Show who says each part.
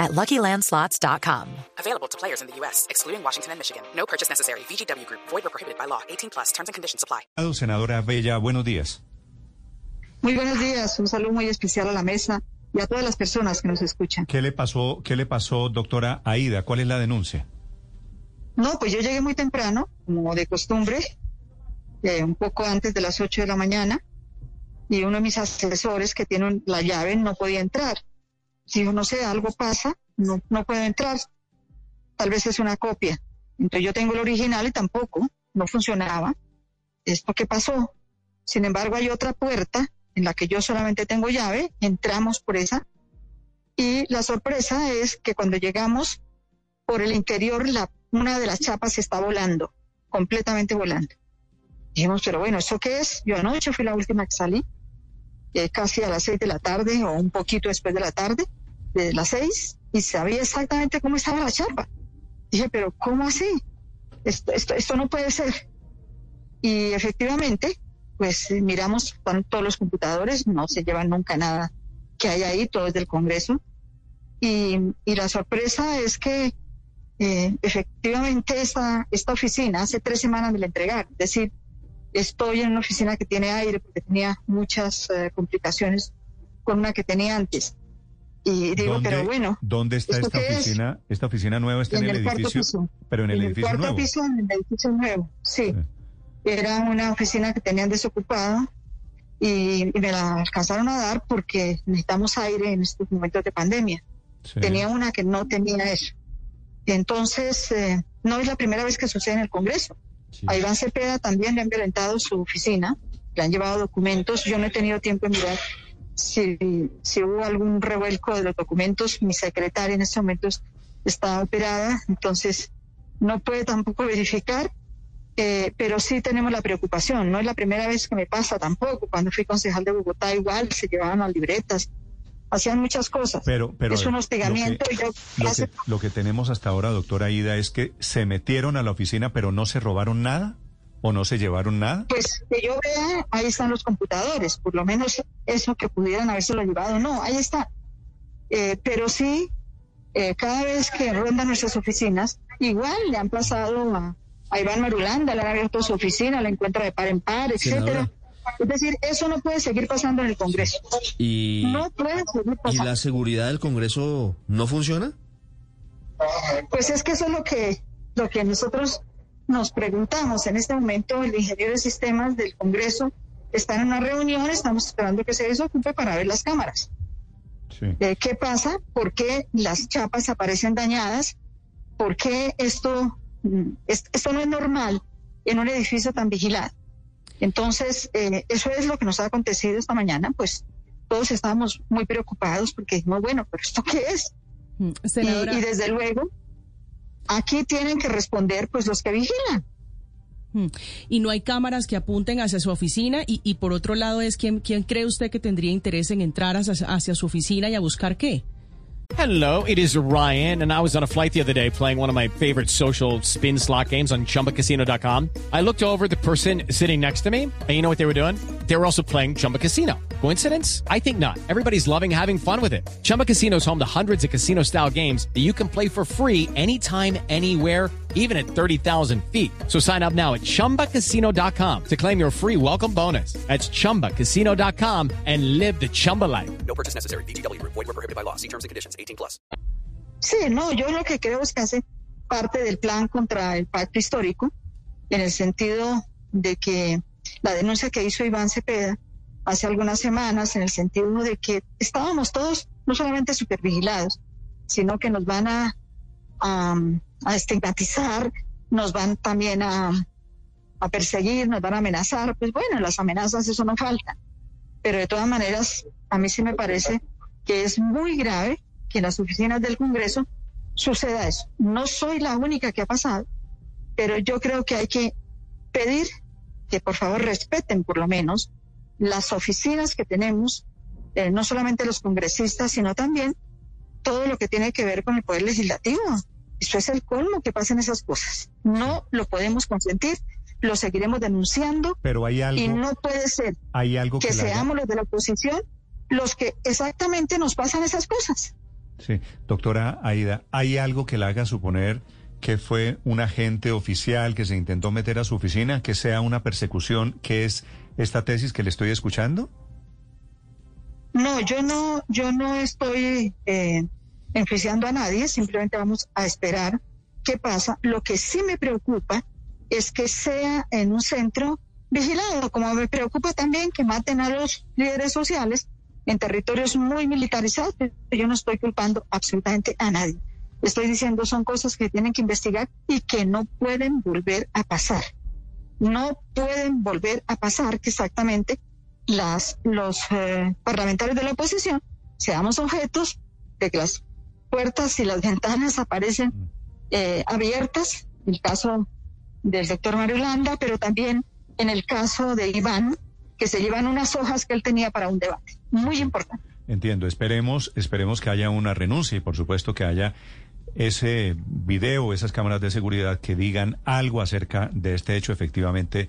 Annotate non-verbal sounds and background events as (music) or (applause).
Speaker 1: at LuckyLandSlots.com.
Speaker 2: Available to players in the U.S., excluding Washington and Michigan. No purchase necessary. VGW Group. Void or prohibited by law. 18 plus. Terms and conditions apply.
Speaker 3: Senadora Bella, buenos días.
Speaker 4: Muy buenos días. Un saludo muy especial a la mesa y a todas las personas que nos escuchan.
Speaker 3: ¿Qué le pasó, qué le pasó, doctora Aida? ¿Cuál es la denuncia?
Speaker 4: No, pues yo llegué muy temprano, como de costumbre, eh, un poco antes de las 8 de la mañana, y uno de mis asesores que tiene la llave no podía entrar. Dijo, no sé, algo pasa, no, no puedo entrar. Tal vez es una copia. Entonces yo tengo el original y tampoco, no funcionaba. ¿Esto qué pasó? Sin embargo, hay otra puerta en la que yo solamente tengo llave, entramos por esa y la sorpresa es que cuando llegamos por el interior, una de las chapas está volando, completamente volando. Dijimos, pero bueno, ¿eso qué es? Yo anoche fui la última que salí, eh, casi a las seis de la tarde o un poquito después de la tarde, de las seis, y sabía exactamente cómo estaba la chapa. Dije, pero ¿cómo así? Esto, esto, esto no puede ser. Y efectivamente, pues miramos están todos los computadores, no se llevan nunca nada que hay ahí, todo es del Congreso. Y, y la sorpresa es que eh, efectivamente esta, esta oficina hace tres semanas me la entregaron. Es decir, estoy en una oficina que tiene aire porque tenía muchas eh, complicaciones con una que tenía antes. Y digo,
Speaker 3: ¿Dónde-
Speaker 4: pero bueno.
Speaker 3: ¿Dónde está
Speaker 4: ¿esto
Speaker 3: esta
Speaker 4: es?
Speaker 3: oficina? Esta oficina nueva está en, el, edificio,
Speaker 4: piso.
Speaker 3: pero en el
Speaker 4: En
Speaker 3: edificio
Speaker 4: cuarto
Speaker 3: nuevo.
Speaker 4: piso, en el edificio nuevo, sí. Era una oficina que tenían desocupada y, y me la alcanzaron a dar porque necesitamos aire en estos momentos de pandemia.
Speaker 3: Sí.
Speaker 4: Tenía una que no tenía eso. Entonces, eh, no es la primera vez que sucede en el Congreso.
Speaker 3: Sí.
Speaker 4: A Iván Cepeda también le han violentado su oficina, le han llevado documentos. Yo no he tenido tiempo de mirar si, si hubo algún revuelco de los documentos. Mi secretaria en estos momentos está operada, entonces no puede tampoco verificar, eh, pero sí tenemos la preocupación. No es la primera vez que me pasa tampoco. Cuando fui concejal de Bogotá igual se llevaban las libretas, hacían muchas cosas.
Speaker 3: Pero, pero
Speaker 4: es un
Speaker 3: lo
Speaker 4: hostigamiento
Speaker 3: que-
Speaker 4: y yo
Speaker 3: Lo que, lo que tenemos hasta ahora, doctora Aida, es que se metieron a la oficina, pero no se robaron nada o no se llevaron nada.
Speaker 4: Pues que yo vea, ahí están los computadores, por lo menos eso que pudieran habérselo llevado, no, ahí está. Eh, pero sí, eh, cada vez que rondan nuestras oficinas, igual le han pasado a, a Iván Marulanda, le han abierto su oficina, la encuentra de par en par, etcétera. Es decir, eso no puede seguir pasando en el Congreso.
Speaker 5: ¿Y,
Speaker 4: No puede seguir
Speaker 5: ¿Y
Speaker 4: pasando.
Speaker 5: la seguridad del Congreso no funciona?
Speaker 4: Pues es que eso es lo que, lo que nosotros nos preguntamos. En este momento, el ingeniero de sistemas del Congreso está en una reunión, estamos esperando que se desocupe para ver las cámaras.
Speaker 3: Sí.
Speaker 4: Eh, ¿Qué pasa? ¿Por qué las chapas aparecen dañadas? ¿Por qué esto, mm, es- esto no es normal en un edificio tan vigilado? Entonces, eh, eso es lo que nos ha acontecido esta mañana, pues todos estábamos muy preocupados porque dijimos, bueno, pero ¿esto qué es?
Speaker 6: Mm,
Speaker 4: Y, y desde luego, aquí tienen que responder pues los que vigilan.
Speaker 6: mm, y no hay cámaras que apunten hacia su oficina y, y por otro lado es quién, quién cree usted que tendría interés en entrar hacia, hacia su oficina y a buscar qué.
Speaker 7: Hello, it is Ryan, and I was on a flight the other day playing one of my favorite social spin slot games on chumbacasino.com. I looked over the person sitting next to me, and you know what they were doing? They were also playing Chumba Casino. Coincidence? I think not. Everybody's loving having fun with it. Chumba Casino is home to hundreds of casino style games that you can play for free anytime, anywhere even at 30,000 feet. So sign up now at ChumbaCasino.com to claim your free welcome bonus. That's ChumbaCasino.com and live the Chumba life.
Speaker 2: No purchase necessary. VGW Group. Void or prohibited by law. See terms and conditions. 18 plus.
Speaker 4: Sí, no, yo lo que creo es que hace parte del plan contra el pacto histórico, en el sentido de que la denuncia que hizo Iván Cepeda hace algunas semanas, en el sentido de que estábamos todos no solamente supervigilados, sino que nos van a, a, a estigmatizar, nos van también a, a perseguir, nos van a amenazar. Pues bueno, las amenazas eso no falta. Pero de todas maneras, a mí sí me parece que es muy grave que en las oficinas del Congreso suceda eso. No soy la única que ha pasado, pero yo creo que hay que pedir que por favor respeten por lo menos las oficinas que tenemos, eh, no solamente los congresistas, sino también todo lo que tiene que ver con el Poder Legislativo. Eso es el colmo que pasen esas cosas. No lo podemos consentir, lo seguiremos denunciando.
Speaker 3: Pero hay algo.
Speaker 4: Y no puede ser
Speaker 3: hay algo
Speaker 4: que,
Speaker 3: que la-
Speaker 4: seamos los de la oposición los que exactamente nos pasan esas cosas.
Speaker 3: Sí, doctora Aida, ¿hay algo que le haga suponer que fue un agente oficial que se intentó meter a su oficina, que sea una persecución, que es esta tesis que le estoy escuchando?
Speaker 4: No, yo no, yo no estoy eh, a nadie, simplemente vamos a esperar qué pasa. Lo que sí me preocupa es que sea en un centro vigilado, como me preocupa también que maten a los líderes sociales en territorios muy militarizados. Yo no estoy culpando absolutamente a nadie. Estoy diciendo son cosas que tienen que investigar y que no pueden volver a pasar. No pueden volver a pasar que exactamente las, los eh, parlamentarios de la oposición seamos objetos de que las puertas y las (laughs) ventanas aparecen eh, abiertas, en el caso del doctor Mario Landa, pero también en el caso de Iván, que se llevan unas hojas que él tenía para un debate. Muy importante.
Speaker 3: Entiendo, esperemos, esperemos que haya una renuncia y por supuesto que haya ese video, esas cámaras de seguridad que digan algo acerca de este hecho efectivamente